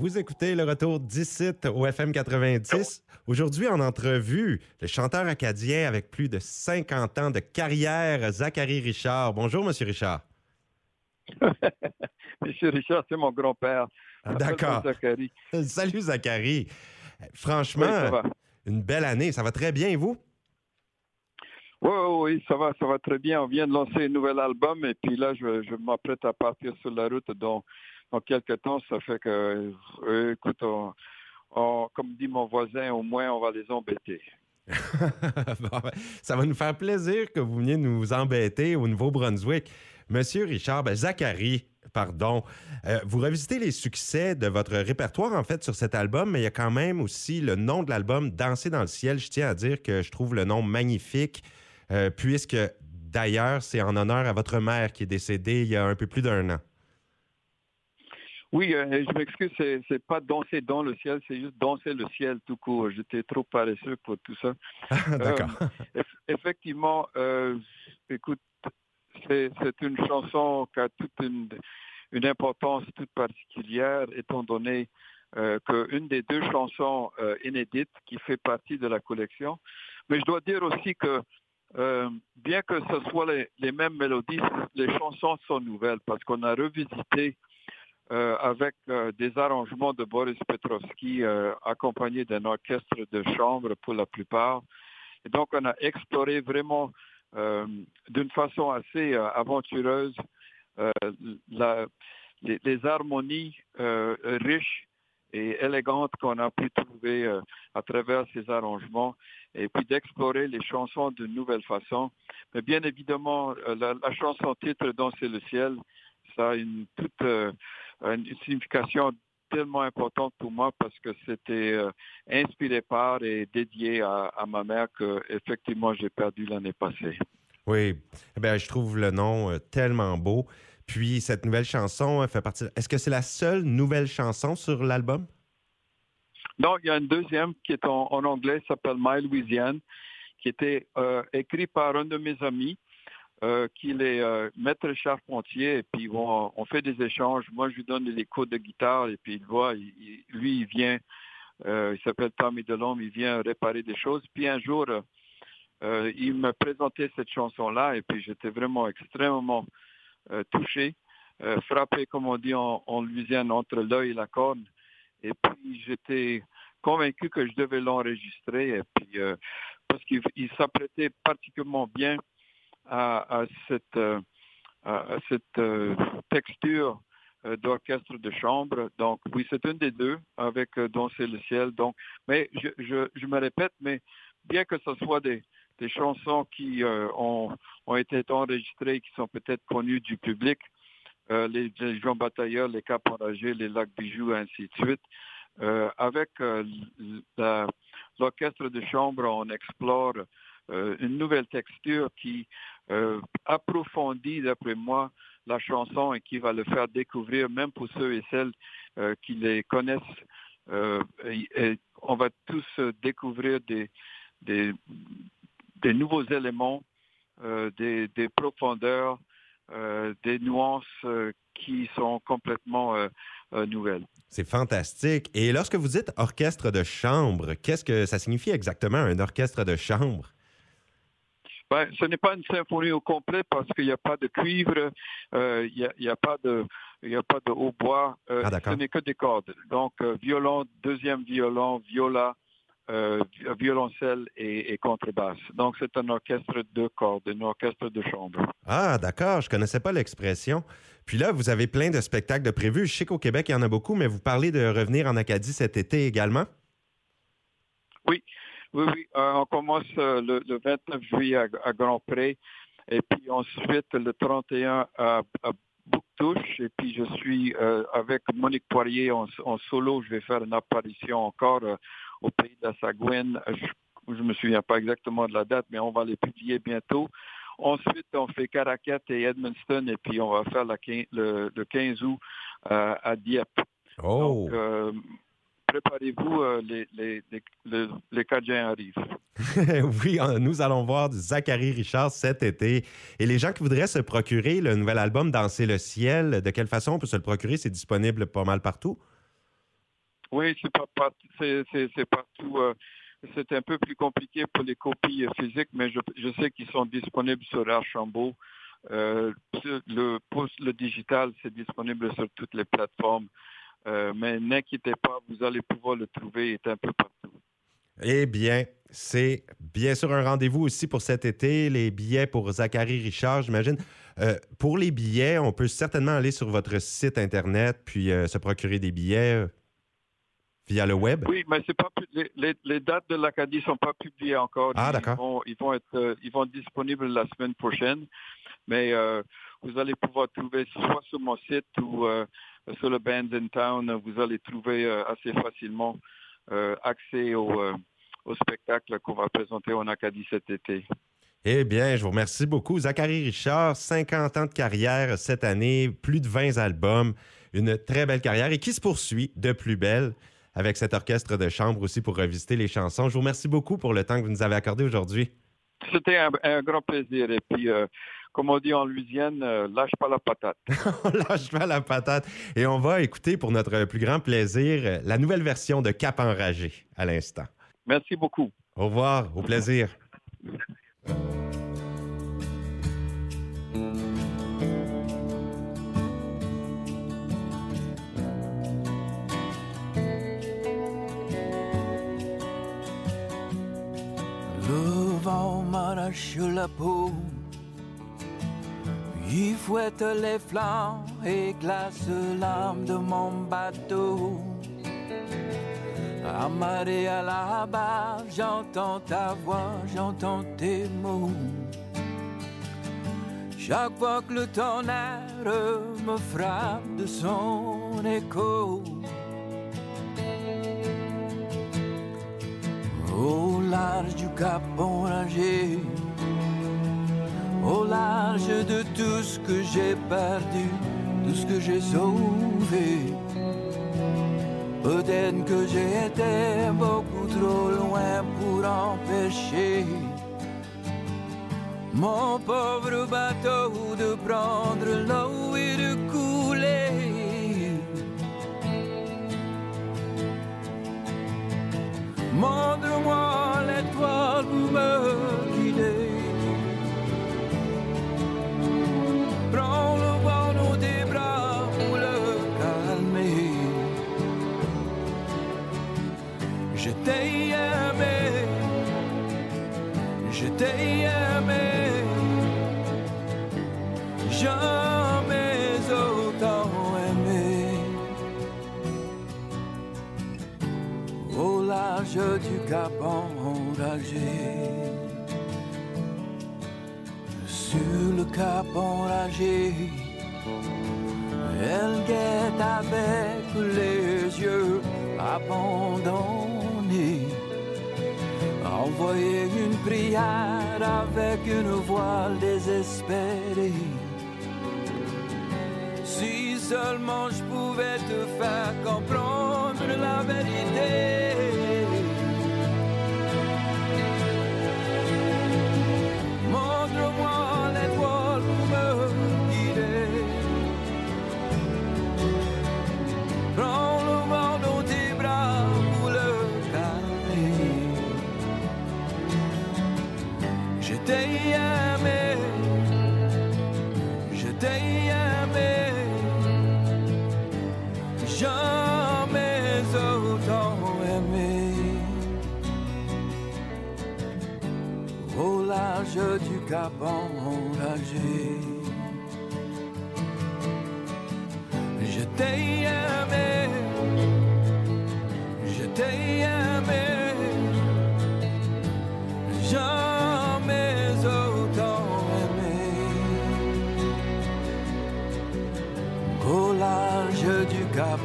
Vous écoutez le retour d'ici au FM 90. Aujourd'hui, en entrevue, le chanteur acadien avec plus de 50 ans de carrière, Zachary Richard. Bonjour, Monsieur Richard. Monsieur Richard, c'est mon grand-père. Ah, D'accord. Zachary. Salut, Zachary. Franchement, une belle année. Ça va très bien, et vous? Oui, oui, ça va, ça va très bien. On vient de lancer un nouvel album et puis là, je, je m'apprête à partir sur la route. Donc, dans quelques temps, ça fait que, euh, écoute, comme dit mon voisin, au moins, on va les embêter. Ben, ça va nous faire plaisir que vous veniez nous embêter au Nouveau-Brunswick. Monsieur Richard, ben Zachary, pardon, euh, vous revisitez les succès de votre répertoire, en fait, sur cet album, mais il y a quand même aussi le nom de l'album, Danser dans le ciel. Je tiens à dire que je trouve le nom magnifique, euh, puisque d'ailleurs, c'est en honneur à votre mère qui est décédée il y a un peu plus d'un an. Oui, euh, je m'excuse, c'est, c'est pas danser dans le ciel, c'est juste danser le ciel tout court. J'étais trop paresseux pour tout ça. D'accord. effectivement, écoute, c'est, c'est une chanson qui a toute une, une importance toute particulière, étant donné euh, qu'une des deux chansons euh, inédites qui fait partie de la collection. Mais je dois dire aussi que euh, bien que ce soit les, mêmes mélodies, les chansons sont nouvelles parce qu'on a revisité euh, avec des arrangements de Boris Petrovski accompagnés d'un orchestre de chambre pour la plupart. Et donc on a exploré vraiment d'une façon assez aventureuse la, les, harmonies riches et élégantes qu'on a pu trouver euh, à travers ces arrangements et puis d'explorer les chansons d'une nouvelle façon. Mais bien évidemment, euh, la, chanson titre Danser le ciel, ça a une toute euh, une signification tellement importante pour moi parce que c'était inspiré par et dédié à, ma mère que effectivement j'ai perdu l'année passée. Oui, eh bien, je trouve le nom tellement beau. Puis cette nouvelle chanson fait partie. Est-ce que c'est la seule nouvelle chanson sur l'album? Non, il y a une deuxième qui est en, anglais, s'appelle My Louisiane, qui était euh, écrit par un de mes amis, euh, qui est euh, maître charpentier, et puis on, fait des échanges. Moi, je lui donne des cours de guitare, et puis il voit, lui, il vient, il s'appelle Tommy Delhomme, il vient réparer des choses. Puis un jour, il me présentait cette chanson-là, et puis j'étais vraiment extrêmement euh, touché, euh, frappé, comme on dit en, Louisiane, entre l'œil et la corne. Et puis, j'étais convaincu que je devais l'enregistrer, et puis, euh, parce qu'il s'apprêtait particulièrement bien à, cette, à cette texture d'orchestre de chambre. Donc, oui, c'est une des deux avec Danser le ciel. Donc, mais je, me répète, mais bien que ce soit des, chansons qui euh, ont, été enregistrées, qui sont peut-être connues du public, euh, les, Jean Batailleur, les Cap Enragés, les Lacs Bijoux, ainsi de suite. Euh, avec l'orchestre de chambre, on explore une nouvelle texture qui approfondit, d'après moi, la chanson et qui va le faire découvrir, même pour ceux et celles qui les connaissent. Et, on va tous découvrir des, des, des nouveaux éléments, euh, des, profondeurs, euh, des nuances euh, qui sont complètement nouvelles. C'est fantastique. Et lorsque vous dites orchestre de chambre, qu'est-ce que ça signifie exactement un orchestre de chambre? Ben, ce n'est pas une symphonie au complet parce qu'il n'y a pas de cuivre, il n'y a, pas de il a pas de hautbois, ah, ce n'est que des cordes. Donc violon, deuxième violon, viola, euh, violoncelle et, contrebasse. Donc, c'est un orchestre de cordes, un orchestre de chambre. Ah, d'accord. Je ne connaissais pas l'expression. Puis là, vous avez plein de spectacles de prévus. Je sais qu'au Québec, il y en a beaucoup, mais vous parlez de revenir en Acadie cet été également? Oui, oui, oui. Euh, on commence euh, le, 29 juillet à, Grand Pré et puis ensuite le 31 à, à Bouctouche. Et puis je suis avec Monique Poirier en, en, solo. Je vais faire une apparition encore au pays de la Sagouine. Je ne me souviens pas exactement de la date, mais on va les publier bientôt. Ensuite, on fait Caracat et Edmundston, et puis on va faire le, 15 août euh, à Dieppe. Oh. Donc, euh, préparez-vous, euh, les, les, les, les arrivent. oui, nous allons voir Zachary Richard cet été. Et les gens qui voudraient se procurer le nouvel album Danser le ciel, de quelle façon on peut se le procurer? C'est disponible pas mal partout? Oui, c'est pas, partout. Euh, c'est un peu plus compliqué pour les copies physiques, mais je, je sais qu'ils sont disponibles sur Archambault. Euh, le, le digital, c'est disponible sur toutes les plateformes. Euh, mais n'inquiétez pas, vous allez pouvoir le trouver, il est un peu partout. Eh bien, c'est bien sûr un rendez-vous aussi pour cet été, les billets pour Zachary Richard, j'imagine. Euh, pour les billets, on peut certainement aller sur votre site Internet puis euh, se procurer des billets via le web. Oui, mais c'est pas les, les, dates de l'Acadie ne sont pas publiées encore. Ah, d'accord. Ils vont, ils vont, être, ils vont être disponibles la semaine prochaine, mais vous allez pouvoir trouver soit sur mon site ou sur le Bands in Town, vous allez trouver euh, assez facilement euh, accès au, euh, au spectacle qu'on va présenter en Acadie cet été. Eh bien, je vous remercie beaucoup. Zachary Richard, 50 ans de carrière cette année, plus de 20 albums, une très belle carrière et qui se poursuit de plus belle avec cet orchestre de chambre aussi pour revisiter les chansons. Je vous remercie beaucoup pour le temps que vous nous avez accordé aujourd'hui. C'était un, grand plaisir. Et puis, comme on dit en Louisiane, euh, lâche pas la patate. lâche pas la patate. Et on va écouter pour notre plus grand plaisir la nouvelle version de Cap enragé à l'instant. Merci beaucoup. Au revoir, au plaisir. Le vent m'arrache la peau il fouette les flancs et glace l'âme de mon bateau. Amarré à la barre, j'entends ta voix, j'entends tes mots. Chaque fois que le tonnerre me frappe de son écho. Au large du cap enragé, au large de tout ce que j'ai perdu, tout ce que j'ai sauvé. Peut-être que j'ai été beaucoup trop loin pour empêcher mon pauvre bateau de prendre l'eau et de couler. Montre-moi t'ai aimé, jamais autant aimé. Au large du cap enragé, sur le cap enragé, elle guette avec les yeux abandonnés envoyer une prière avec une voile désespérée. Si seulement je pouvais te faire comprendre la vérité. T'ai aimé, je t'ai aimé, jamais autant aimé. Au large du cap enragé, je t'ai aimé, je t'ai aimé. Cap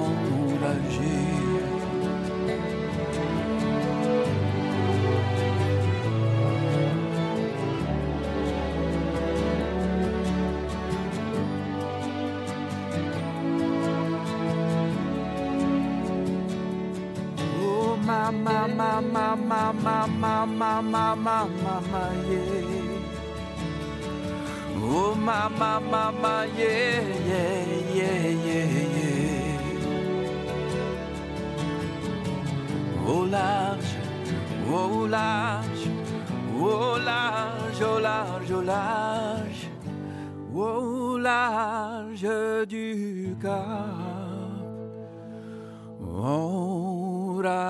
enragé. Oh mama mama mama mama mama mama yeah. Oh mama mama yeah yeah yeah yeah yeah au large, au large, au large, au large, au large, au large du Cap, enragé.